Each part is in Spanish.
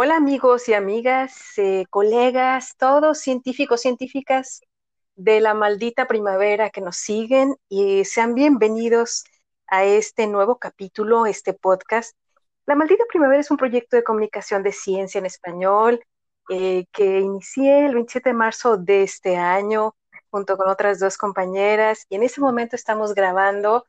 Hola amigos y amigas, eh, colegas, todos científicos, científicas de la maldita primavera que nos siguen y sean bienvenidos a este nuevo capítulo, este podcast. La maldita primavera es un proyecto de comunicación de ciencia en español eh, que inicié el 27 de marzo de este año junto con otras dos compañeras y en este momento estamos grabando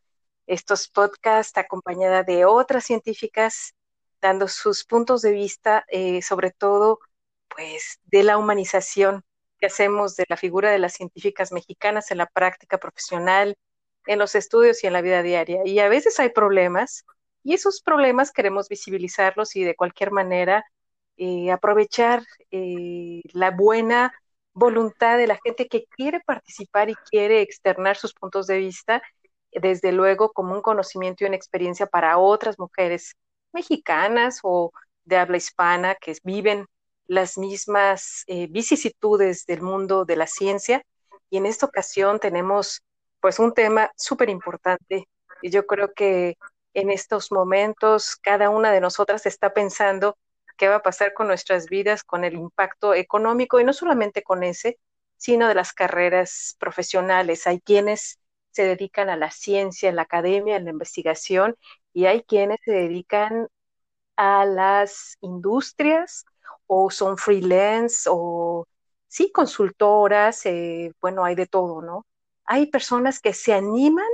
estos podcasts acompañada de otras científicas dando sus puntos de vista, eh, sobre todo, pues, de la humanización que hacemos de la figura de las científicas mexicanas en la práctica profesional, en los estudios y en la vida diaria. Y a veces hay problemas, y esos problemas queremos visibilizarlos y de cualquier manera eh, aprovechar eh, la buena voluntad de la gente que quiere participar y quiere externar sus puntos de vista, desde luego como un conocimiento y una experiencia para otras mujeres mexicanas o de habla hispana que viven las mismas eh, vicisitudes del mundo de la ciencia. Y en esta ocasión tenemos pues un tema súper importante. Y yo creo que en estos momentos cada una de nosotras está pensando qué va a pasar con nuestras vidas, con el impacto económico y no solamente con ese, sino de las carreras profesionales. Hay quienes se dedican a la ciencia, a la academia, a la investigación y hay quienes se dedican a las industrias o son freelance o sí consultoras, eh, bueno, hay de todo, ¿no? Hay personas que se animan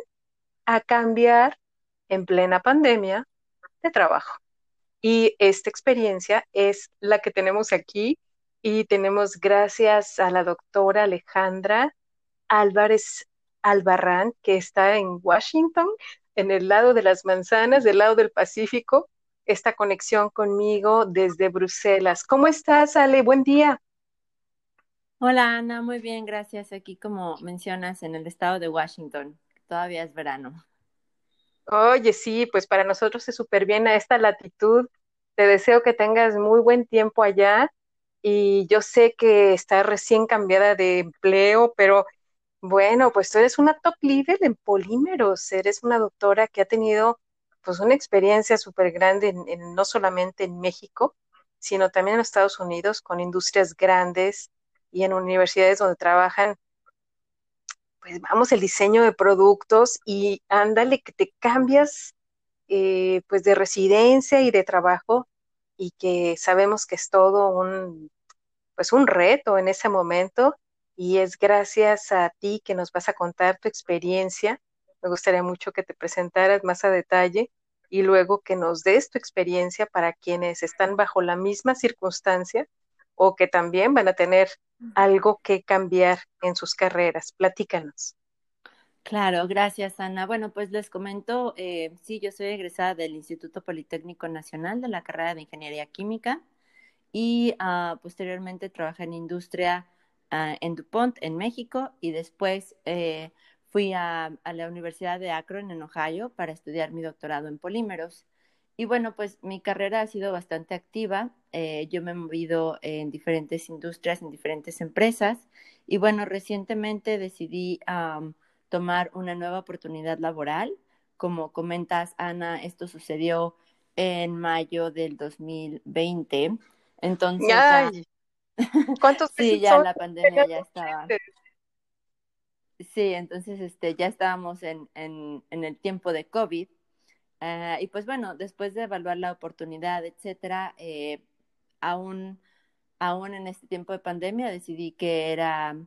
a cambiar en plena pandemia de trabajo. Y esta experiencia es la que tenemos aquí y tenemos gracias a la doctora Alejandra Álvarez Albarrán, que está en Washington, en el lado de las manzanas, del lado del Pacífico, esta conexión conmigo desde Bruselas. ¿Cómo estás, Ale? Buen día. Hola, Ana, muy bien, gracias. Aquí, como mencionas, en el estado de Washington. Todavía es verano. Oye, sí, pues para nosotros es súper bien a esta latitud. Te deseo que tengas muy buen tiempo allá y yo sé que estás recién cambiada de empleo, pero bueno, pues tú eres una top leader en polímeros, eres una doctora que ha tenido pues una experiencia súper grande en, no solamente en México, sino también en Estados Unidos con industrias grandes y en universidades donde trabajan, pues vamos, el diseño de productos y ándale que te cambias eh, pues de residencia y de trabajo y que sabemos que es todo un, pues un reto en ese momento y es gracias a ti que nos vas a contar tu experiencia. Me gustaría mucho que te presentaras más a detalle y luego que nos des tu experiencia para quienes están bajo la misma circunstancia o que también van a tener algo que cambiar en sus carreras. Platícanos. Claro, gracias Ana. Bueno, pues les comento, eh, sí, yo soy egresada del Instituto Politécnico Nacional de la carrera de Ingeniería Química y uh, posteriormente trabajé en industria Ah, en DuPont, en México, y después eh, fui a, la Universidad de Akron, en Ohio, para estudiar mi doctorado en polímeros. Y bueno, pues mi carrera ha sido bastante activa. Eh, yo me he movido en diferentes industrias, en diferentes empresas. Y bueno, recientemente decidí tomar una nueva oportunidad laboral. Como comentas, Ana, esto sucedió en mayo del 2020. Entonces, ¿Cuántos Sí, ya la pandemia ya estaba. Sí, entonces este, ya estábamos en, en, en el tiempo de COVID. Ah, y pues bueno, después de evaluar la oportunidad, etcétera, eh, aún, aún en este tiempo de pandemia decidí que era,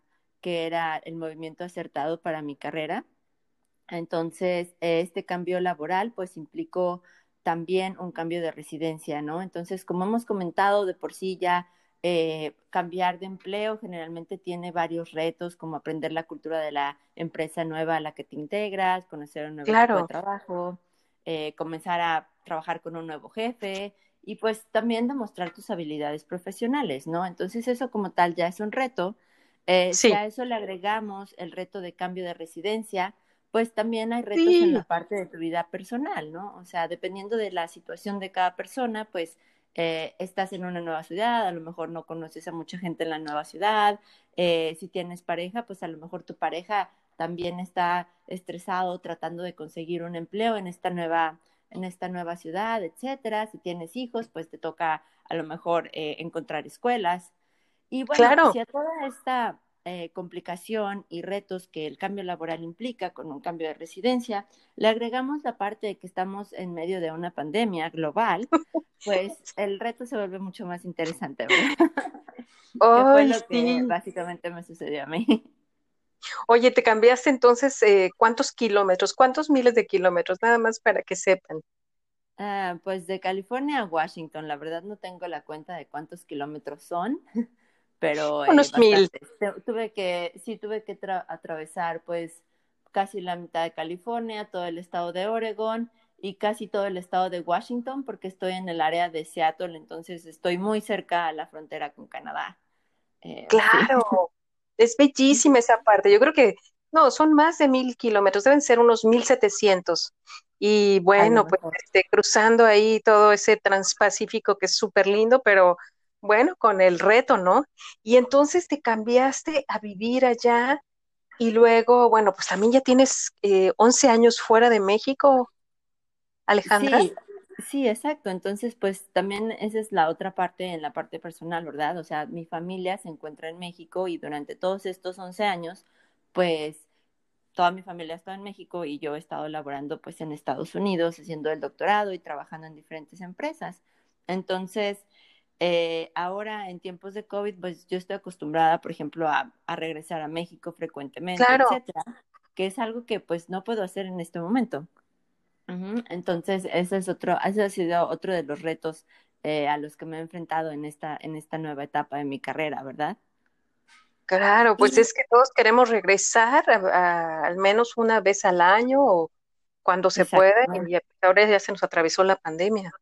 que era el movimiento acertado para mi carrera. Entonces, este cambio laboral pues implicó también un cambio de residencia, ¿no? Entonces, como hemos comentado, de por sí ya eh, cambiar de empleo generalmente tiene varios retos, como aprender la cultura de la empresa nueva a la que te integras, conocer un nuevo equipo de trabajo, eh, comenzar a trabajar con un nuevo jefe y pues también demostrar tus habilidades profesionales, ¿no? Entonces eso como tal ya es un reto. Eh, Si a eso le agregamos el reto de cambio de residencia, pues también hay retos en la parte de tu vida personal, ¿no? O sea, dependiendo de la situación de cada persona, pues eh, estás en una nueva ciudad, a lo mejor no conoces a mucha gente en la nueva ciudad, eh, si tienes pareja, pues a lo mejor tu pareja también está estresado tratando de conseguir un empleo en esta nueva en esta nueva ciudad, etcétera. Si tienes hijos, pues te toca a lo mejor eh, encontrar escuelas. Y bueno, si a toda esta eh, complicación y retos que el cambio laboral implica con un cambio de residencia, le agregamos la parte de que estamos en medio de una pandemia global, pues el reto se vuelve mucho más interesante, ¿verdad? fue lo que básicamente me sucedió a mí. Oye, te cambiaste entonces eh, cuántos kilómetros, cuántos miles de kilómetros, nada más para que sepan. Ah, pues de California a Washington, la verdad no tengo la cuenta de cuántos kilómetros son, pero eh, unos mil. Tuve que, sí, tuve que atravesar pues casi la mitad de California, todo el estado de Oregon y casi todo el estado de Washington, porque estoy en el área de Seattle, entonces estoy muy cerca a la frontera con Canadá. Eh, claro, es bellísima esa parte. Yo creo que, no, son más de mil kilómetros, deben ser unos mil setecientos. Y bueno, pues este, cruzando ahí todo ese transpacífico que es súper lindo, pero bueno, con el reto, ¿no? Y entonces te cambiaste a vivir allá y luego, bueno, pues también ya tienes eh, 11 años fuera de México, Alejandra. Sí, exacto. Entonces, pues también esa es la otra parte en la parte personal, ¿verdad? O sea, mi familia se encuentra en México y durante todos estos 11 años, pues toda mi familia ha estado en México y yo he estado laborando pues en Estados Unidos haciendo el doctorado y trabajando en diferentes empresas. Entonces, eh, ahora en tiempos de COVID, pues yo estoy acostumbrada, por ejemplo, a, regresar a México frecuentemente, etcétera, que es algo que pues no puedo hacer en este momento. Entonces, ese es otro, ese ha sido otro de los retos eh, a los que me he enfrentado en esta, en esta nueva etapa de mi carrera, ¿verdad? Claro, pues es que todos queremos regresar al menos una vez al año o cuando se puede, y ahora ya se nos atravesó la pandemia.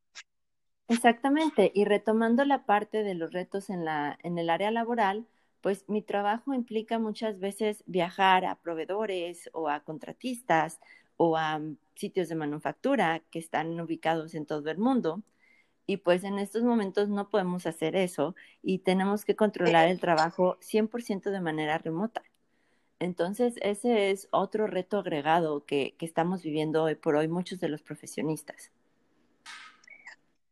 Exactamente, y retomando la parte de los retos en, la, en el área laboral, pues mi trabajo implica muchas veces viajar a proveedores o a contratistas o a sitios de manufactura que están ubicados en todo el mundo. Y pues en estos momentos no podemos hacer eso y tenemos que controlar el trabajo 100% de manera remota. Entonces, ese es otro reto agregado que, que estamos viviendo hoy por hoy muchos de los profesionistas.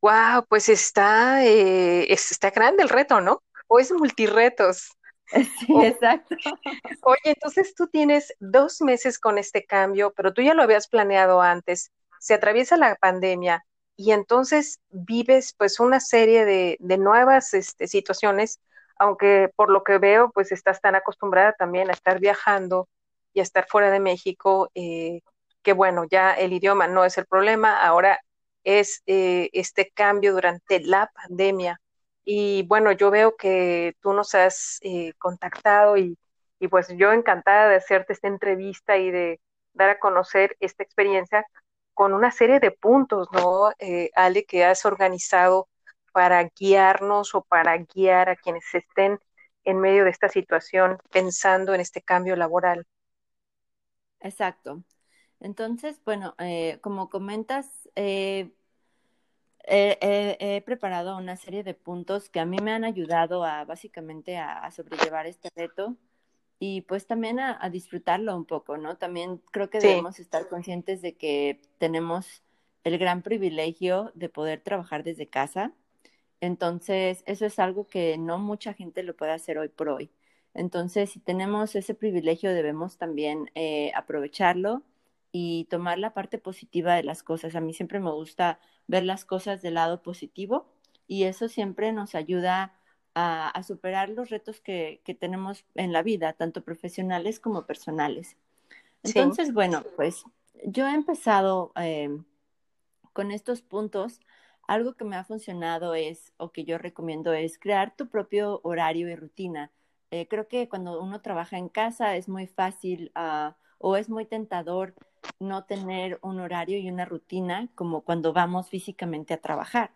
Wow, pues está, eh, está grande el reto, ¿no? O es multiretos. Sí, exacto. Oye, entonces tú tienes dos meses con este cambio, pero tú ya lo habías planeado antes. Se atraviesa la pandemia y entonces vives pues una serie de, de nuevas este, situaciones, aunque por lo que veo pues estás tan acostumbrada también a estar viajando y a estar fuera de México, eh, que bueno, ya el idioma no es el problema, ahora es eh, este cambio durante la pandemia. Y bueno, yo veo que tú nos has eh, contactado y, y, pues yo encantada de hacerte esta entrevista y de dar a conocer esta experiencia con una serie de puntos, ¿no, eh, Ale, que has organizado para guiarnos o para guiar a quienes estén en medio de esta situación pensando en este cambio laboral? Exacto. Entonces, bueno, eh, como comentas, eh, he preparado una serie de puntos que a mí me han ayudado a básicamente a, sobrellevar este reto y pues también a, disfrutarlo un poco, ¿no? También creo que debemos estar conscientes de que tenemos el gran privilegio de poder trabajar desde casa. Entonces, eso es algo que no mucha gente lo puede hacer hoy por hoy. Entonces, si tenemos ese privilegio, debemos también eh, aprovecharlo y tomar la parte positiva de las cosas. A mí siempre me gusta ver las cosas del lado positivo y eso siempre nos ayuda a, superar los retos que, tenemos en la vida, tanto profesionales como personales. Entonces, bueno, pues yo he empezado eh, con estos puntos. Algo que me ha funcionado es, o que yo recomiendo, es crear tu propio horario y rutina. Eh, creo que cuando uno trabaja en casa es muy fácil ah, o es muy tentador no tener un horario y una rutina como cuando vamos físicamente a trabajar.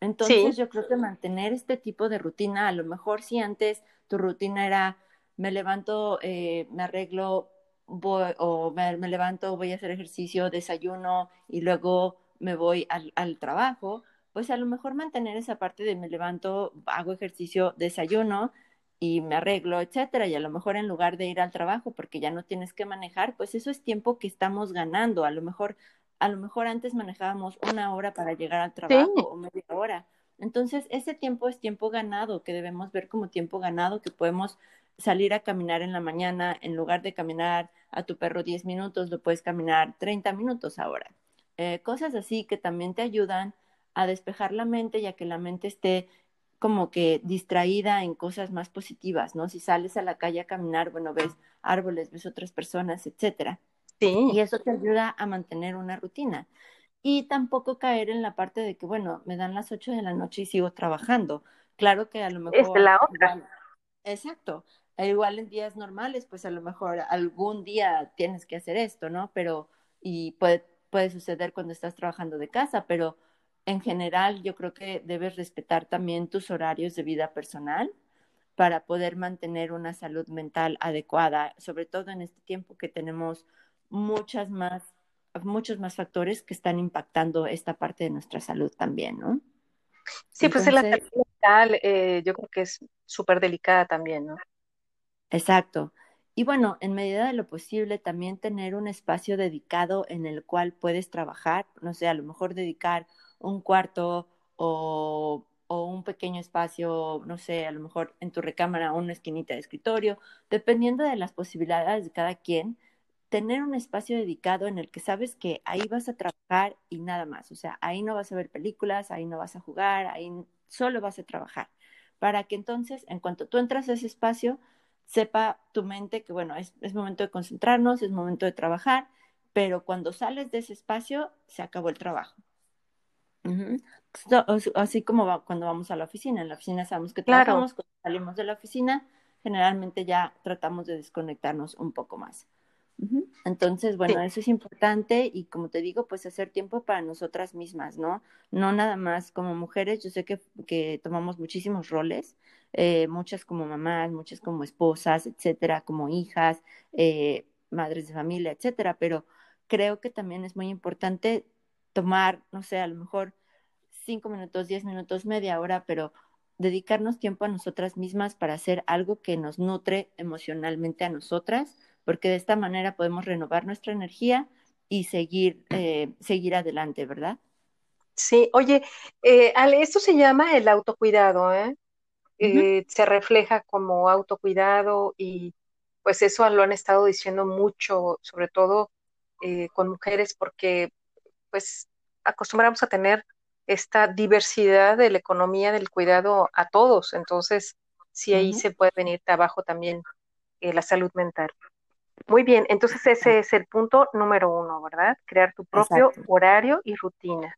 Entonces yo creo que mantener este tipo de rutina, a lo mejor si antes tu rutina era me levanto, eh, me arreglo, voy, o me, levanto, voy a hacer ejercicio, desayuno y luego me voy al, al trabajo, pues a lo mejor mantener esa parte de me levanto, hago ejercicio, desayuno, y me arreglo, etcétera, y a lo mejor en lugar de ir al trabajo porque ya no tienes que manejar, pues eso es tiempo que estamos ganando. A lo mejor a lo mejor antes manejábamos una hora para llegar al trabajo o media hora. Entonces, ese tiempo es tiempo ganado, que debemos ver como tiempo ganado, que podemos salir a caminar en la mañana, en lugar de caminar a tu perro 10 minutos, lo puedes caminar 30 minutos ahora. Eh, cosas así que también te ayudan a despejar la mente y a que la mente esté como que distraída en cosas más positivas, ¿no? Si sales a la calle a caminar, bueno, ves árboles, ves otras personas, etcétera. Sí. Y eso te ayuda a mantener una rutina. Y tampoco caer en la parte de que, bueno, me dan las 8 de la noche y sigo trabajando. Claro que a lo mejor... Es la otra. exacto. E igual en días normales, pues a lo mejor algún día tienes que hacer esto, ¿no? Pero, y puede, puede suceder cuando estás trabajando de casa, pero en general yo creo que debes respetar también tus horarios de vida personal para poder mantener una salud mental adecuada, sobre todo en este tiempo que tenemos muchas más, muchos más factores que están impactando esta parte de nuestra salud también, ¿no? Sí, pues la salud mental eh, yo creo que es súper delicada también, ¿no? Exacto. Y bueno, en medida de lo posible, también tener un espacio dedicado en el cual puedes trabajar, no sé, a lo mejor dedicar un cuarto o, un pequeño espacio, no sé, a lo mejor en tu recámara una esquinita de escritorio, dependiendo de las posibilidades de cada quien, tener un espacio dedicado en el que sabes que ahí vas a trabajar y nada más. O sea, ahí no vas a ver películas, ahí no vas a jugar, ahí solo vas a trabajar. Para que entonces, en cuanto tú entras a ese espacio, sepa tu mente que, bueno, es momento de concentrarnos, es momento de trabajar, pero cuando sales de ese espacio, se acabó el trabajo. Así como cuando vamos a la oficina. En la oficina sabemos que trabajamos, cuando salimos de la oficina, generalmente ya tratamos de desconectarnos un poco más. Entonces, bueno, eso es importante y como te digo, pues hacer tiempo para nosotras mismas, ¿no? No nada más como mujeres, yo sé que, que tomamos muchísimos roles, eh, muchas como mamás, muchas como esposas, etcétera, como hijas, eh, madres de familia, etcétera, pero creo que también es muy importante tomar, no sé, a lo mejor cinco minutos, diez minutos, media hora, pero dedicarnos tiempo a nosotras mismas para hacer algo que nos nutre emocionalmente a nosotras porque de esta manera podemos renovar nuestra energía y seguir, eh, seguir adelante, ¿verdad? Sí, oye, eh, Ale, esto se llama el autocuidado, ¿eh? eh se refleja como autocuidado y pues eso lo han estado diciendo mucho, sobre todo con mujeres, porque pues acostumbramos a tener esta diversidad de la economía del cuidado a todos, entonces sí ahí se puede venir abajo también la salud mental. Muy bien, entonces ese es el punto número uno, ¿verdad? Crear tu propio horario y rutina.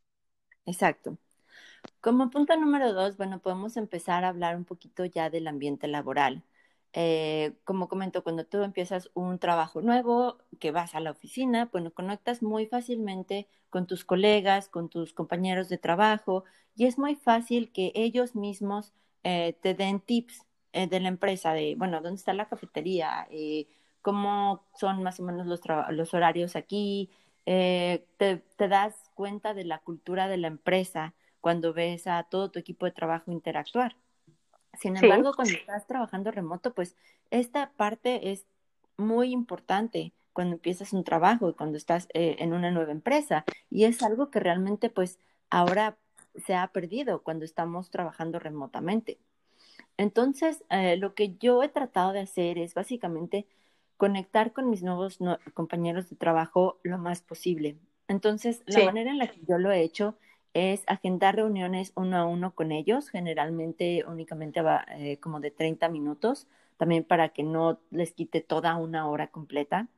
Exacto. Como punto número dos, bueno, podemos empezar a hablar un poquito ya del ambiente laboral. Eh, como comento, cuando tú empiezas un trabajo nuevo, que vas a la oficina, bueno, conectas muy fácilmente con tus colegas, con tus compañeros de trabajo, y es muy fácil que ellos mismos eh, te den tips eh, de la empresa, de, bueno, ¿dónde está la cafetería? cómo son más o menos los, los horarios aquí, eh, te, das cuenta de la cultura de la empresa cuando ves a todo tu equipo de trabajo interactuar. Sin embargo, cuando estás trabajando remoto, pues esta parte es muy importante cuando empiezas un trabajo y cuando estás eh, en una nueva empresa. Y es algo que realmente pues ahora se ha perdido cuando estamos trabajando remotamente. Entonces, eh, lo que yo he tratado de hacer es básicamente conectar con mis nuevos compañeros de trabajo lo más posible. Entonces, la manera en la que yo lo he hecho es agendar reuniones uno a uno con ellos, generalmente únicamente va eh, como de 30 minutos, también para que no les quite toda una hora completa.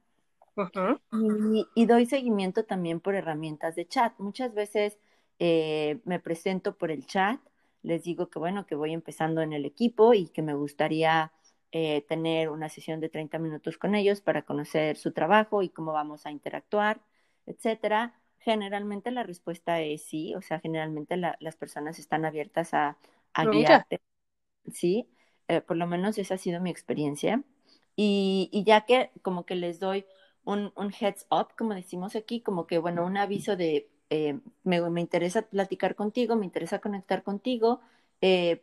y, doy seguimiento también por herramientas de chat. Muchas veces eh, me presento por el chat, les digo que bueno, que voy empezando en el equipo y que me gustaría eh, tener una sesión de 30 minutos con ellos para conocer su trabajo y cómo vamos a interactuar, etcétera. Generalmente la respuesta es sí, o sea, generalmente las personas están abiertas a, a guiarte, sí, eh, por lo menos esa ha sido mi experiencia. Y, y ya que como que les doy un, un, heads up, como decimos aquí, como que, bueno, un aviso de, eh, me, me, interesa platicar contigo, me interesa conectar contigo, eh,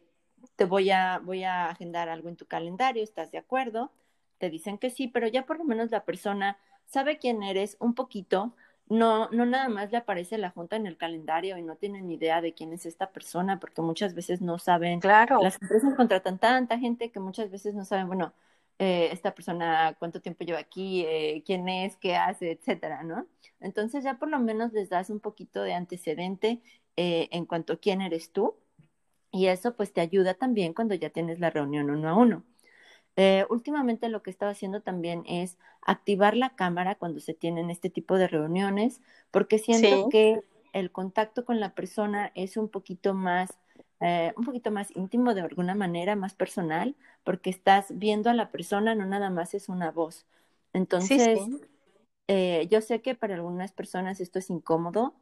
te voy a, voy a agendar algo en tu calendario, ¿estás de acuerdo? Te dicen que sí, pero ya por lo menos la persona sabe quién eres un poquito no, no nada más le aparece la junta en el calendario y no tienen idea de quién es esta persona, porque muchas veces no saben. Claro. Las empresas contratan tanta gente que muchas veces no saben, bueno, eh, esta persona cuánto tiempo lleva aquí, eh, quién es, qué hace, etcétera, ¿no? Entonces ya por lo menos les das un poquito de antecedente eh, en cuanto a quién eres tú y eso pues te ayuda también cuando ya tienes la reunión uno a uno. Eh, últimamente lo que estaba haciendo también es activar la cámara cuando se tienen este tipo de reuniones, porque siento que el contacto con la persona es un poquito más, eh, un poquito más íntimo de alguna manera, más personal, porque estás viendo a la persona, no nada más es una voz. Entonces, eh, yo sé que para algunas personas esto es incómodo,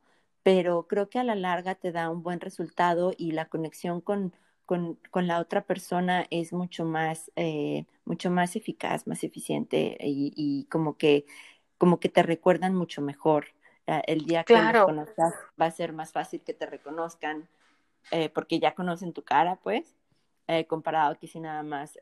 pero creo que a la larga te da un buen resultado y la conexión con con, con la otra persona es mucho más, eh, mucho más eficaz, más eficiente y, y, como que como que te recuerdan mucho mejor. Ah, el día que los conozcas va a ser más fácil que te reconozcan eh, porque ya conocen tu cara, pues, eh, comparado a que si nada más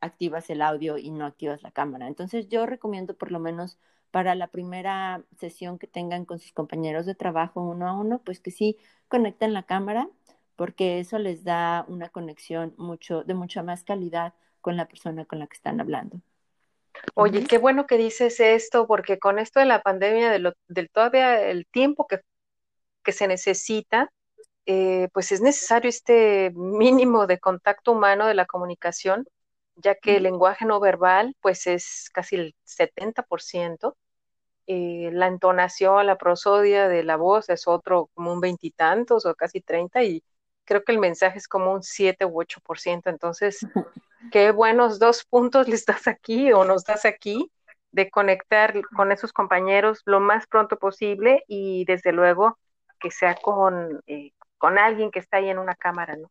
activas el audio y no activas la cámara. Entonces yo recomiendo por lo menos para la primera sesión que tengan con sus compañeros de trabajo uno a uno, pues que sí conecten la cámara porque eso les da una conexión mucho, de mucha más calidad con la persona con la que están hablando. Oye, qué bueno que dices esto, porque con esto de la pandemia, de del todavía el tiempo que, que se necesita, eh, pues es necesario este mínimo de contacto humano de la comunicación, ya que el lenguaje no verbal, pues es casi el 70%. Eh, la entonación, la prosodia de la voz es otro como un veintitantos o casi treinta y creo que el mensaje es como un 7 u 8%. Entonces, qué buenos dos puntos le das aquí o nos das aquí de conectar con esos compañeros lo más pronto posible y desde luego que sea con, eh, con alguien que está ahí en una cámara, ¿no?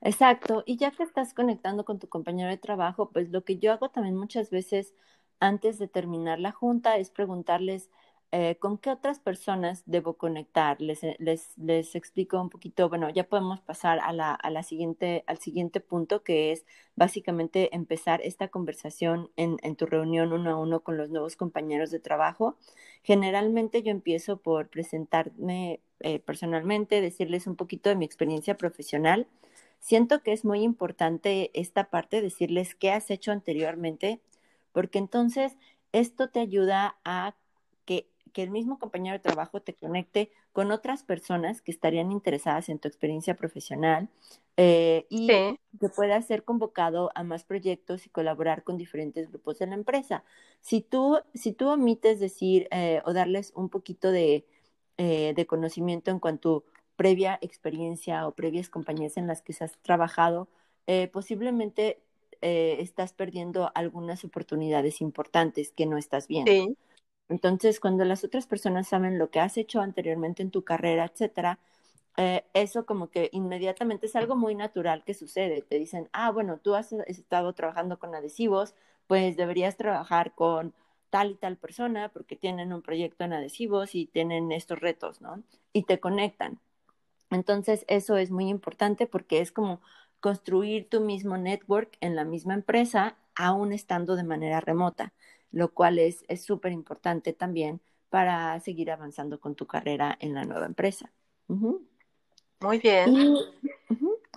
Exacto, y ya que estás conectando con tu compañero de trabajo, pues lo que yo hago también muchas veces antes de terminar la junta es preguntarles, eh, ¿con qué otras personas debo conectar? Les, eh, les, les, explico un poquito, bueno, ya podemos pasar a la, a la siguiente, al siguiente punto, que es básicamente empezar esta conversación en, en, tu reunión uno a uno con los nuevos compañeros de trabajo. Generalmente yo empiezo por presentarme eh, personalmente, decirles un poquito de mi experiencia profesional. Siento que es muy importante esta parte, decirles qué has hecho anteriormente, porque entonces esto te ayuda a que el mismo compañero de trabajo te conecte con otras personas que estarían interesadas en tu experiencia profesional eh, y que puedas ser convocado a más proyectos y colaborar con diferentes grupos de la empresa. Si tú, si tú omites decir eh, o darles un poquito de, eh, de conocimiento en cuanto a previa experiencia o previas compañías en las que has trabajado, posiblemente estás perdiendo algunas oportunidades importantes que no estás viendo. Sí. Entonces, cuando las otras personas saben lo que has hecho anteriormente en tu carrera, etcétera, eh, eso como que inmediatamente es algo muy natural que sucede. Te dicen, ah, bueno, tú has estado trabajando con adhesivos, pues deberías trabajar con tal y tal persona porque tienen un proyecto en adhesivos y tienen estos retos, ¿no? Y te conectan. Entonces, eso es muy importante porque es como construir tu mismo network en la misma empresa, aún estando de manera remota lo cual es súper importante también para seguir avanzando con tu carrera en la nueva empresa. Muy bien.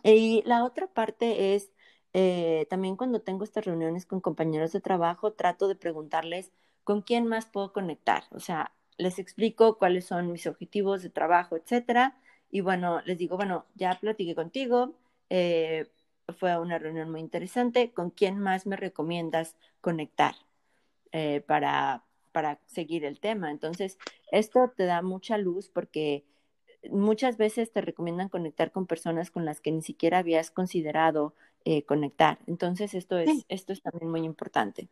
Y, la otra parte es, eh, también cuando tengo estas reuniones con compañeros de trabajo, trato de preguntarles con quién más puedo conectar. O sea, les explico cuáles son mis objetivos de trabajo, etcétera. Y bueno, les digo, bueno, ya platiqué contigo, eh, fue una reunión muy interesante, ¿con quién más me recomiendas conectar? Eh, para, para seguir el tema. Entonces, esto te da mucha luz porque muchas veces te recomiendan conectar con personas con las que ni siquiera habías considerado eh, conectar. Entonces, esto es, esto es también muy importante.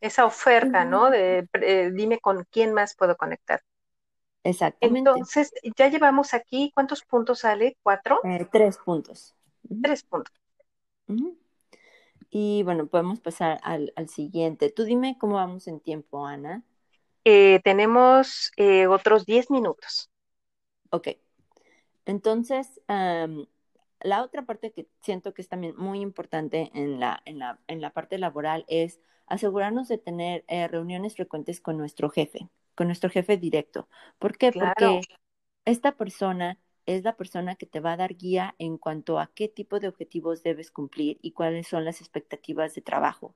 Esa oferta, ¿no? De eh, dime con quién más puedo conectar. Exactamente. Entonces, ya llevamos aquí, ¿cuántos puntos sale? ¿Cuatro? tres puntos. Tres puntos. Y bueno, podemos pasar al, siguiente. Tú dime cómo vamos en tiempo, Ana. Eh, tenemos eh, otros 10 minutos. Ok. Entonces, la otra parte que siento que es también muy importante en la, en la, en la parte laboral es asegurarnos de tener eh, reuniones frecuentes con nuestro jefe. con nuestro jefe directo. ¿Por qué? Porque esta persona es la persona que te va a dar guía en cuanto a qué tipo de objetivos debes cumplir y cuáles son las expectativas de trabajo.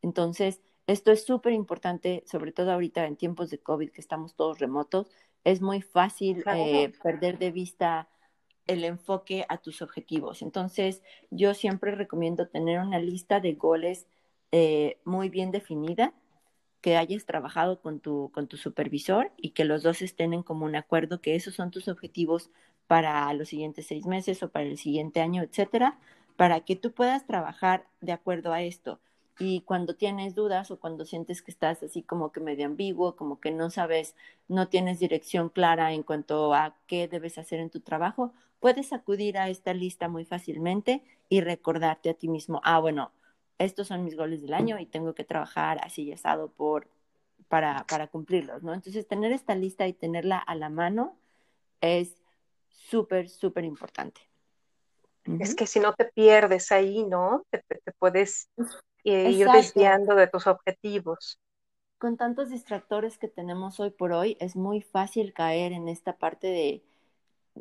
Entonces, esto es súper importante, sobre todo ahorita en tiempos de COVID, que estamos todos remotos. Es muy fácil eh, perder de vista el enfoque a tus objetivos. Entonces, yo siempre recomiendo tener una lista de goles eh, muy bien definida, que hayas trabajado con tu, con tu supervisor y que los dos estén en común acuerdo que esos son tus objetivos para los siguientes seis meses o para el siguiente año, etcétera, para que tú puedas trabajar de acuerdo a esto. Y cuando tienes dudas o cuando sientes que estás así como que medio ambiguo, como que no sabes, no tienes dirección clara en cuanto a qué debes hacer en tu trabajo, puedes acudir a esta lista muy fácilmente y recordarte a ti mismo, ah, bueno, estos son mis goles del año y tengo que trabajar así y asado por, para, para cumplirlos, ¿no? Entonces, tener esta lista y tenerla a la mano es súper, súper importante. Es que si no te pierdes ahí, ¿no? Te, puedes eh, ir desviando de tus objetivos. Con tantos distractores que tenemos hoy por hoy, es muy fácil caer en esta parte de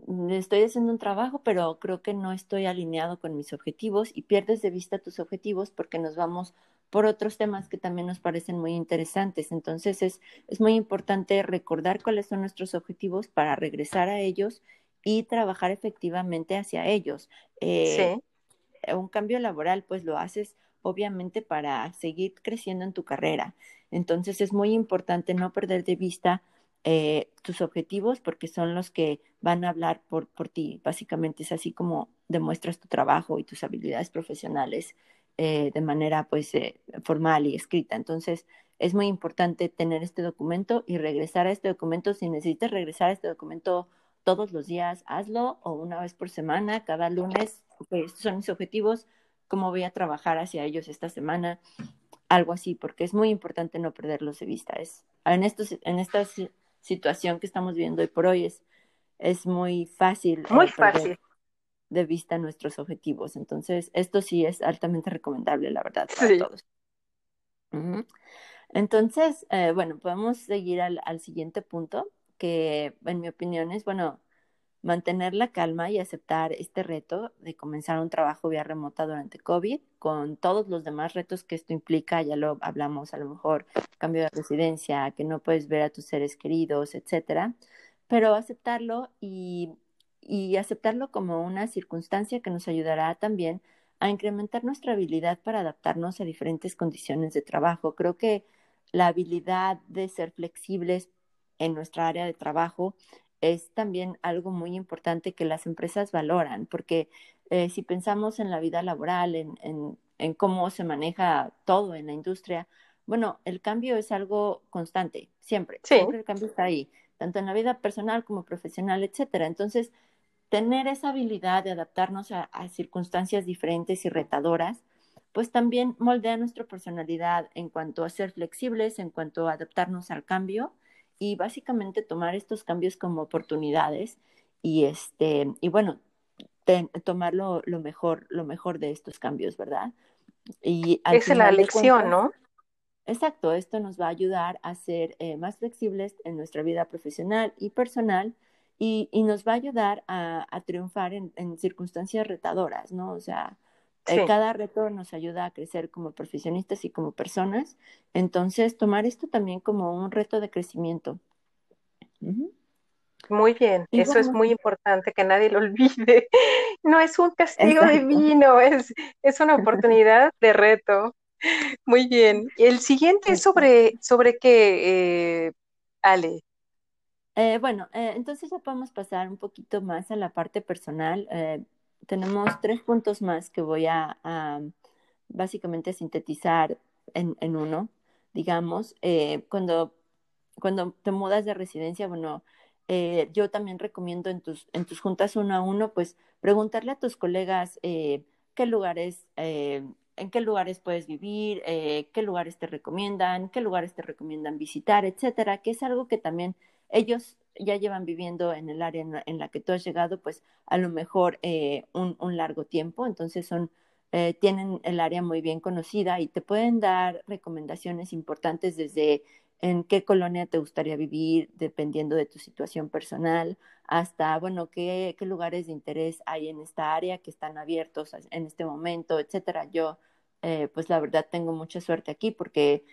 mm, estoy haciendo un trabajo, pero creo que no estoy alineado con mis objetivos y pierdes de vista tus objetivos porque nos vamos por otros temas que también nos parecen muy interesantes. Entonces es, es muy importante recordar cuáles son nuestros objetivos para regresar a ellos y trabajar efectivamente hacia ellos. Eh, un cambio laboral, pues lo haces obviamente para seguir creciendo en tu carrera. Entonces es muy importante no perder de vista eh, tus objetivos porque son los que van a hablar por, por ti. Básicamente es así como demuestras tu trabajo y tus habilidades profesionales eh, de manera pues formal y escrita. Entonces es muy importante tener este documento y regresar a este documento. Si necesitas regresar a este documento todos los días, hazlo o una vez por semana, cada lunes, estos son mis objetivos, cómo voy a trabajar hacia ellos esta semana, algo así, porque es muy importante no perderlos de vista. Es, en, estos, en esta situación que estamos viviendo hoy por hoy es, es muy fácil. Eh, muy fácil. De vista nuestros objetivos. Entonces, esto sí es altamente recomendable, la verdad, para todos. Entonces, eh, bueno, podemos seguir al, al siguiente punto, que en mi opinión es, bueno, mantener la calma y aceptar este reto de comenzar un trabajo vía remota durante COVID, con todos los demás retos que esto implica, ya lo hablamos a lo mejor, cambio de residencia, que no puedes ver a tus seres queridos, etcétera, pero aceptarlo y, y aceptarlo como una circunstancia que nos ayudará también a incrementar nuestra habilidad para adaptarnos a diferentes condiciones de trabajo. Creo que la habilidad de ser flexibles en nuestra área de trabajo es también algo muy importante que las empresas valoran, porque eh, si pensamos en la vida laboral, en, en, en, cómo se maneja todo en la industria, bueno, el cambio es algo constante, siempre, siempre el cambio está ahí, tanto en la vida personal como profesional, etcétera. Entonces, tener esa habilidad de adaptarnos a, a circunstancias diferentes y retadoras, pues también moldea nuestra personalidad en cuanto a ser flexibles, en cuanto a adaptarnos al cambio y básicamente tomar estos cambios como oportunidades y este y bueno tomar lo, mejor lo mejor de estos cambios verdad y es la lección no exacto esto nos va a ayudar a ser eh, más flexibles en nuestra vida profesional y personal y, y nos va a ayudar a, a triunfar en, en, circunstancias retadoras no o sea eh, cada reto nos ayuda a crecer como profesionistas y como personas. Entonces, tomar esto también como un reto de crecimiento. Muy bien, eso es muy importante, que nadie lo olvide. No es un castigo divino, es, es una oportunidad de reto. Muy bien. El siguiente es sobre, sobre qué, eh, Ale. Eh, bueno, entonces ya podemos pasar un poquito más a la parte personal tenemos tres puntos más que voy a, básicamente sintetizar en, en, uno. Digamos, eh, cuando, cuando te mudas de residencia, bueno, eh, yo también recomiendo en tus, en tus juntas uno a uno, pues preguntarle a tus colegas eh, qué lugares, en qué lugares puedes vivir, qué lugares te recomiendan, qué lugares te recomiendan visitar, etcétera, que es algo que también ellos ya llevan viviendo en el área en la, que tú has llegado, pues a lo mejor eh, un, largo tiempo, entonces son eh, tienen el área muy bien conocida y te pueden dar recomendaciones importantes desde en qué colonia te gustaría vivir, dependiendo de tu situación personal, hasta, bueno, qué, qué lugares de interés hay en esta área que están abiertos en este momento, etcétera. Yo, eh, pues la verdad, tengo mucha suerte aquí porque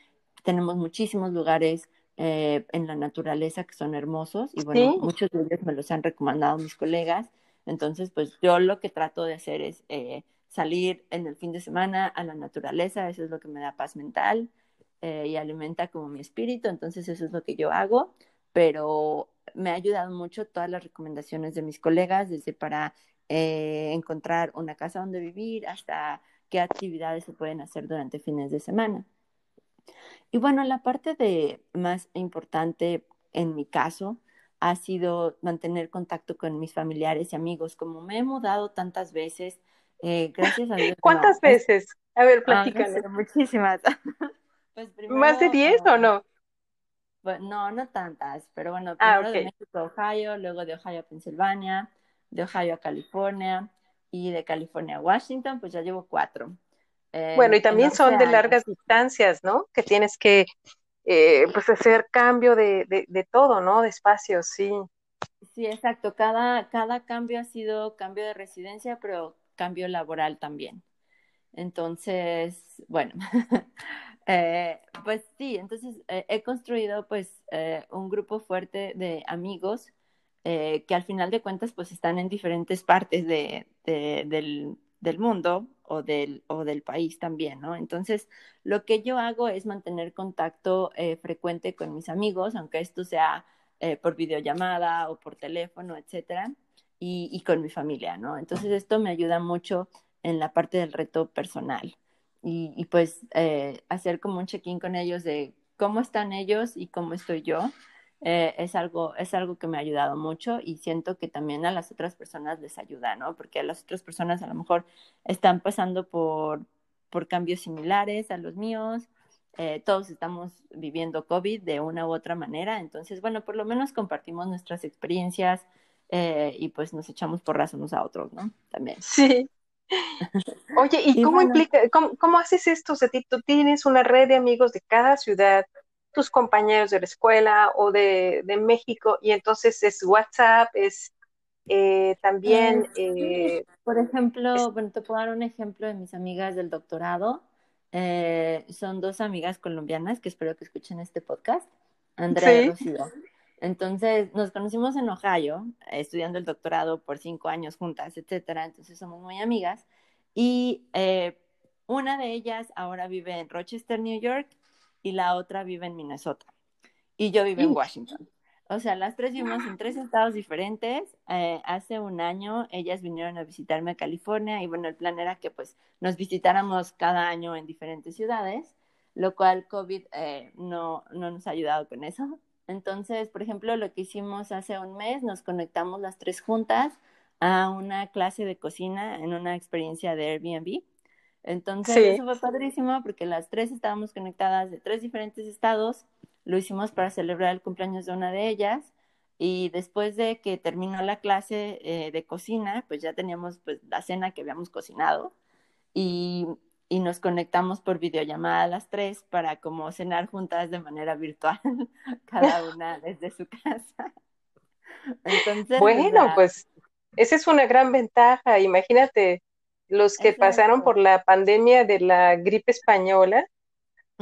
tenemos muchísimos lugares eh, en la naturaleza que son hermosos y bueno, muchos de ellos me los han recomendado mis colegas. Entonces, pues yo lo que trato de hacer es eh, salir en el fin de semana a la naturaleza, eso es lo que me da paz mental. Eh, y alimenta como mi espíritu, entonces eso es lo que yo hago, pero me ha ayudado mucho todas las recomendaciones de mis colegas, desde para eh, encontrar una casa donde vivir hasta qué actividades se pueden hacer durante fines de semana. Y bueno, la parte de más importante en mi caso ha sido mantener contacto con mis familiares y amigos. Como me he mudado tantas veces, eh, gracias a Dios. ¿Cuántas veces? A ver, ah, platícame. muchísimas. Pues ¿Más de 10 o no? no, no tantas, pero bueno, ah, primero de México a Ohio, luego de Ohio a Pensilvania, de Ohio a California y de California a Washington, pues ya llevo cuatro. Bueno, y también son de largas distancias, ¿no? Que tienes que eh, pues hacer cambio de, de, todo, ¿no? De espacios, sí. Sí, exacto. Cada, cada cambio ha sido cambio de residencia, pero cambio laboral también. Entonces, bueno, Eh, pues sí, entonces eh, he construido pues eh, un grupo fuerte de amigos que al final de cuentas pues están en diferentes partes de, del, del, mundo o del, o del país también, ¿no? Entonces lo que yo hago es mantener contacto frecuente con mis amigos, aunque esto sea por videollamada o por teléfono, etcétera, y, y con mi familia, ¿no? Entonces esto me ayuda mucho en la parte del reto personal y, pues eh, hacer como un check-in con ellos de cómo están ellos y cómo estoy yo. Eh, es, algo, es algo que me ha ayudado mucho y siento que también a las otras personas les ayuda, ¿no? Porque a las otras personas a lo mejor están pasando por, por cambios similares a los míos, eh, todos estamos viviendo COVID de una u otra manera, entonces, bueno, por lo menos compartimos nuestras experiencias y pues nos echamos por unos a otros, ¿no? También. Sí, Oye, ¿y, cómo implica, cómo, haces esto? O sea, tú tienes una red de amigos de cada ciudad, tus compañeros de la escuela o de, México, y entonces es WhatsApp, es eh, también... Eh, por ejemplo, bueno, te puedo dar un ejemplo de mis amigas del doctorado. Eh, son dos amigas colombianas que espero que escuchen este podcast, Andrea y Rocío. Entonces, nos conocimos en Ohio, estudiando el doctorado por cinco años juntas, etcétera. Entonces, somos muy amigas. Y eh, una de ellas ahora vive en Rochester, New York, y la otra vive en Minnesota. Y yo vivo en Washington. O sea, las tres vivimos en tres estados diferentes. Eh, hace un año ellas vinieron a visitarme a California y bueno, el plan era que pues nos visitáramos cada año en diferentes ciudades, lo cual COVID eh, no, no nos ha ayudado con eso. Entonces, por ejemplo, lo que hicimos hace un mes, nos conectamos las tres juntas a una clase de cocina en una experiencia de Airbnb. Entonces, eso fue padrísimo porque las tres estábamos conectadas de tres diferentes estados. Lo hicimos para celebrar el cumpleaños de una de ellas. Y después de que terminó la clase eh, de cocina, pues ya teníamos pues, la cena que habíamos cocinado. Y y nos conectamos por videollamada a las tres para como cenar juntas de manera virtual, cada una desde su casa. Entonces, bueno, pues esa es una gran ventaja. Imagínate los que pasaron por la pandemia de la gripe española,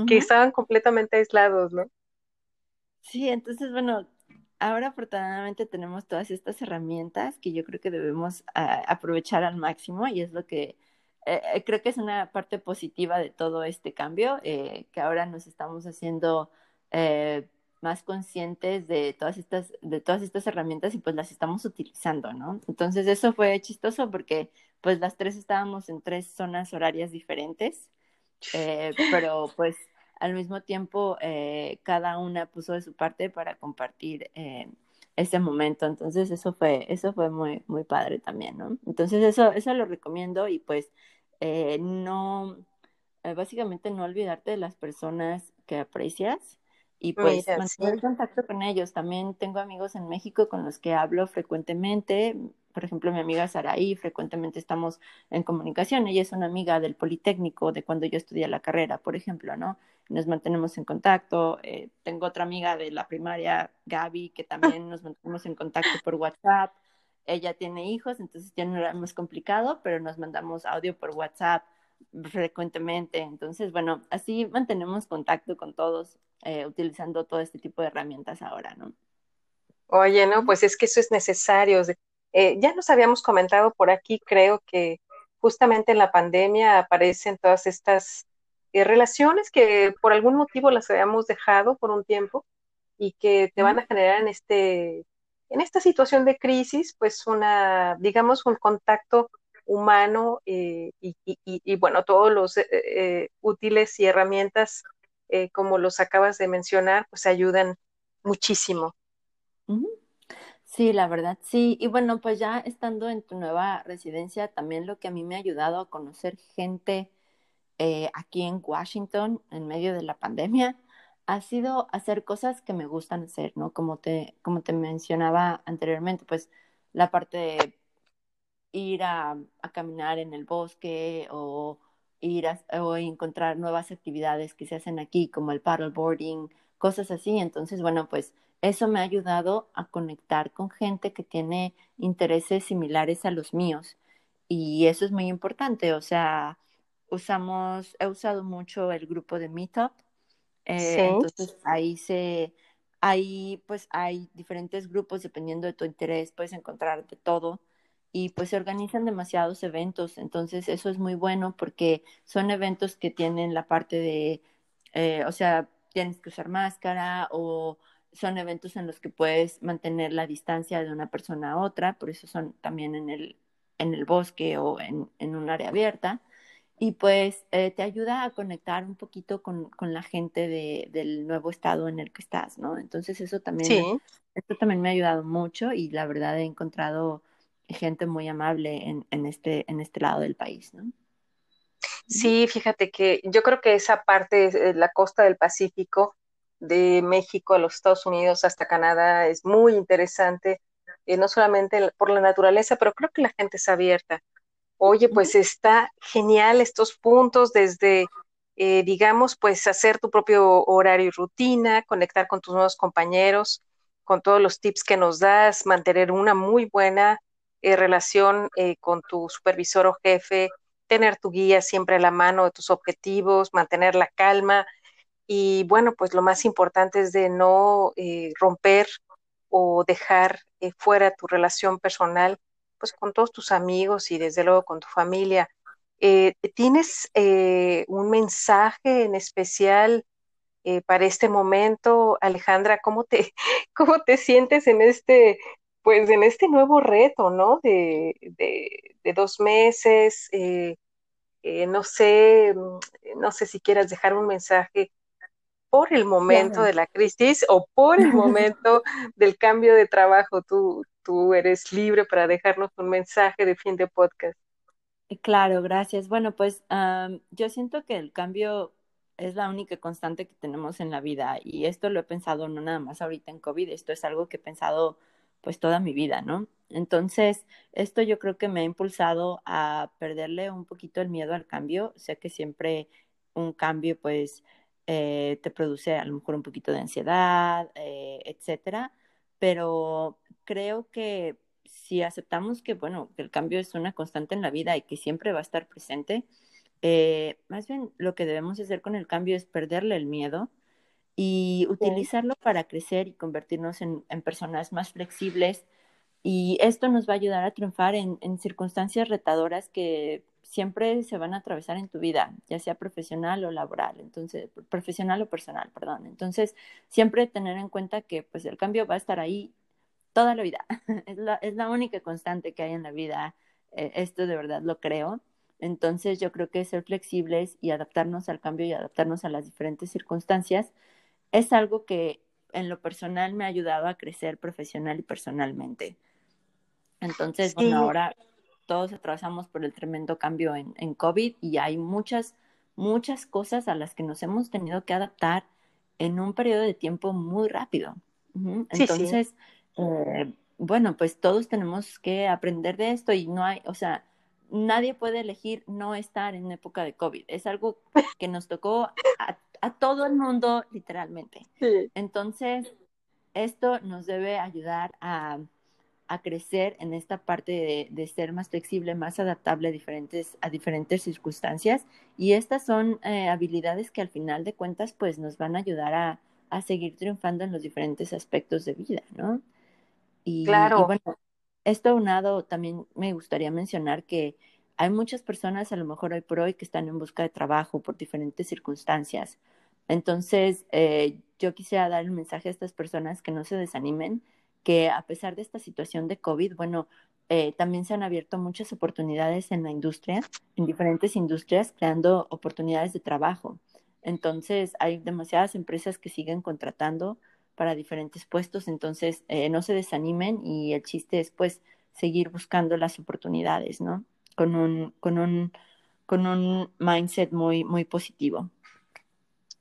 que estaban completamente aislados, ¿no? Sí, entonces, bueno, ahora afortunadamente tenemos todas estas herramientas que yo creo que debemos aprovechar al máximo y es lo que eh, eh, creo que es una parte positiva de todo este cambio, eh, que ahora nos estamos haciendo más conscientes de todas estas, de todas estas herramientas y pues las estamos utilizando, ¿no? Entonces eso fue chistoso porque pues las tres estábamos en tres zonas horarias diferentes, pero pues al mismo tiempo cada una puso de su parte para compartir ese momento. Entonces eso fue, eso fue muy, muy padre también, ¿no? Entonces eso, eso lo recomiendo y pues eh, no, eh, básicamente no olvidarte de las personas que aprecias y pues mantener contacto con ellos. También tengo amigos en México con los que hablo frecuentemente, por ejemplo, mi amiga Saraí, frecuentemente estamos en comunicación. Ella es una amiga del Politécnico de cuando yo estudié la carrera, por ejemplo, ¿no? Nos mantenemos en contacto. Eh, tengo otra amiga de la primaria, Gaby, que también nos mantenemos en contacto por WhatsApp. Ella tiene hijos, entonces ya no era más complicado, pero nos mandamos audio por WhatsApp frecuentemente. Entonces, bueno, así mantenemos contacto con todos eh, utilizando todo este tipo de herramientas ahora, ¿no? Oye, no, pues es que eso es necesario. Eh, ya nos habíamos comentado por aquí, creo que justamente en la pandemia aparecen todas estas eh, relaciones que por algún motivo las habíamos dejado por un tiempo y que te van a generar en este en esta situación de crisis, pues una, digamos, un contacto humano eh, y, bueno, todos los útiles y herramientas, como los acabas de mencionar, pues ayudan muchísimo. Sí, la verdad, sí. Y bueno, pues ya estando en tu nueva residencia, también lo que a mí me ha ayudado a conocer gente eh, aquí en Washington en medio de la pandemia ha sido hacer cosas que me gustan hacer, ¿no? Como te, como te mencionaba anteriormente, pues la parte de ir a caminar en el bosque o ir a, o encontrar nuevas actividades que se hacen aquí, como el paddleboarding, cosas así. Entonces, bueno, pues eso me ha ayudado a conectar con gente que tiene intereses similares a los míos. Y eso es muy importante. O sea, usamos, he usado mucho el grupo de Meetup. Eh, entonces ahí se, ahí pues hay diferentes grupos dependiendo de tu interés, puedes encontrar de todo y pues se organizan demasiados eventos, entonces eso es muy bueno porque son eventos que tienen la parte de, eh, o sea, tienes que usar máscara o son eventos en los que puedes mantener la distancia de una persona a otra, por eso son también en el, en el bosque o en, en un área abierta. Y pues eh, te ayuda a conectar un poquito con, con la gente de, del nuevo estado en el que estás, ¿no? Entonces eso también, esto también me ha ayudado mucho y la verdad he encontrado gente muy amable en, en, este, en este lado del país, ¿no? Sí, fíjate que yo creo que esa parte, de la costa del Pacífico, de México a los Estados Unidos hasta Canadá es muy interesante, eh, no solamente por la naturaleza, pero creo que la gente es abierta. Oye, pues está genial estos puntos desde, eh, digamos, pues hacer tu propio horario y rutina, conectar con tus nuevos compañeros, con todos los tips que nos das, mantener una muy buena eh, relación con tu supervisor o jefe, tener tu guía siempre a la mano de tus objetivos, mantener la calma, y bueno, pues lo más importante es de no eh, romper o dejar eh, fuera tu relación personal, pues con todos tus amigos y desde luego con tu familia. Eh, ¿Tienes un mensaje en especial para este momento, Alejandra? ¿Cómo te, cómo te sientes en este, pues en este nuevo reto, ¿no? De, de dos meses. no sé, mm, no sé si quieras dejar un mensaje por el momento de la crisis o por el momento del cambio de trabajo. Tú, tú eres libre para dejarnos un mensaje de fin de podcast. Claro, gracias. Bueno, pues yo siento que el cambio es la única constante que tenemos en la vida y esto lo he pensado no nada más ahorita en COVID, esto es algo que he pensado pues toda mi vida, ¿no? Entonces, esto yo creo que me ha impulsado a perderle un poquito el miedo al cambio. Sé que siempre un cambio pues eh, te produce a lo mejor un poquito de ansiedad, eh, etcétera, pero creo que si aceptamos que, bueno, que el cambio es una constante en la vida y que siempre va a estar presente, eh, más bien lo que debemos hacer con el cambio es perderle el miedo y utilizarlo para crecer y convertirnos en, personas más flexibles. Y esto nos va a ayudar a triunfar en circunstancias retadoras que siempre se van a atravesar en tu vida, ya sea profesional o laboral, entonces, profesional o personal, perdón. Entonces, siempre tener en cuenta que pues el cambio va a estar ahí toda la vida. es, la, es la única constante que hay en la vida. Eh, esto de verdad lo creo. Entonces, yo creo que ser flexibles y adaptarnos al cambio y adaptarnos a las diferentes circunstancias es algo que en lo personal me ha ayudado a crecer profesional y personalmente. Entonces, bueno, ahora todos atravesamos por el tremendo cambio en, en, COVID y hay muchas, muchas cosas a las que nos hemos tenido que adaptar en un periodo de tiempo muy rápido. Entonces, eh, bueno, pues todos tenemos que aprender de esto y no hay, o sea, nadie puede elegir no estar en época de COVID. Es algo que nos tocó a, todo el mundo literalmente. Entonces, esto nos debe ayudar a, crecer en esta parte de, ser más flexible, más adaptable a diferentes, a diferentes circunstancias. Y estas son eh, habilidades que al final de cuentas, pues nos van a ayudar a, a seguir triunfando en los diferentes aspectos de vida, ¿no? Y, claro. bueno, esto unado también me gustaría mencionar que hay muchas personas a lo mejor hoy por hoy que están en busca de trabajo por diferentes circunstancias. Entonces, eh, yo quisiera dar el mensaje a estas personas que no se desanimen, que a pesar de esta situación de COVID, bueno, eh, también se han abierto muchas oportunidades en la industria, en diferentes industrias, creando oportunidades de trabajo. Entonces, hay demasiadas empresas que siguen contratando para diferentes puestos, entonces eh, no se desanimen y el chiste es pues seguir buscando las oportunidades, ¿no? Con un, con un, con un mindset muy, muy positivo.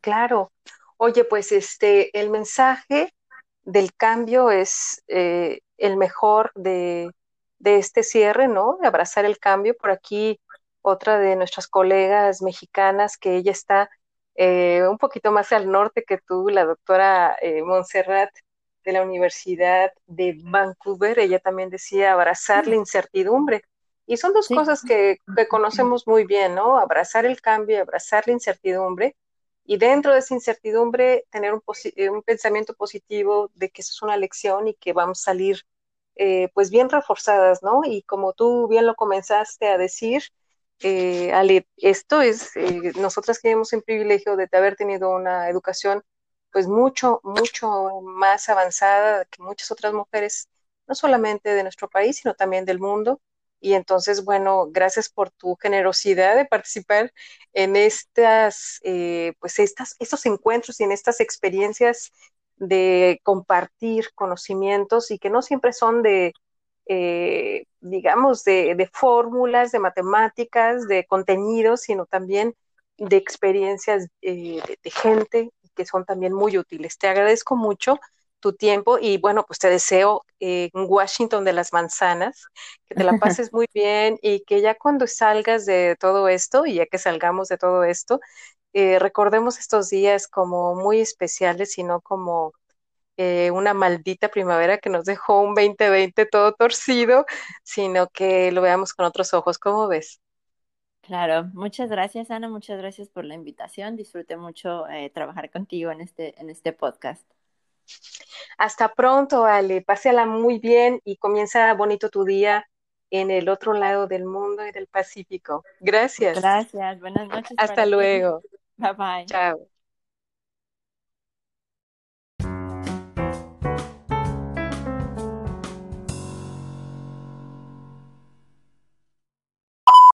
Claro. Oye, pues este, el mensaje del cambio es eh, el mejor de, de este cierre, ¿no? De abrazar el cambio. Por aquí, otra de nuestras colegas mexicanas que ella está eh, un poquito más al norte que tú, la doctora eh, Montserrat de la Universidad de Vancouver, ella también decía abrazar la incertidumbre. Y son dos cosas que, conocemos muy bien, ¿no? Abrazar el cambio y abrazar la incertidumbre. Y dentro de esa incertidumbre, tener un, eh, un pensamiento positivo de que eso es una lección y que vamos a salir pues bien reforzadas, ¿no? Y como tú bien lo comenzaste a decir, eh, Ale, esto es, eh, nosotras tenemos el privilegio de haber tenido una educación pues mucho, mucho más avanzada que muchas otras mujeres, no solamente de nuestro país, sino también del mundo. Y entonces, bueno, gracias por tu generosidad de participar en estas, eh, pues estas, estos encuentros y en estas experiencias de compartir conocimientos y que no siempre son de, eh, digamos, de, fórmulas, de matemáticas, de contenidos, sino también de experiencias eh, de, gente que son también muy útiles. Te agradezco mucho tu tiempo y bueno, pues te deseo en Washington de las manzanas, que te la pases muy bien y que ya cuando salgas de todo esto y ya que salgamos de todo esto, eh, recordemos estos días como muy especiales, sino como eh, una maldita primavera que nos dejó un 2020 todo torcido, sino que lo veamos con otros ojos. ¿Cómo ves? Claro, muchas gracias Ana, muchas gracias por la invitación. Disfruté mucho eh, trabajar contigo en este, en este podcast. Hasta pronto, Ale. Pásala muy bien y comienza bonito tu día en el otro lado del mundo y del Pacífico. Gracias. Gracias. Buenas noches. Hasta luego. Bye bye. Chao.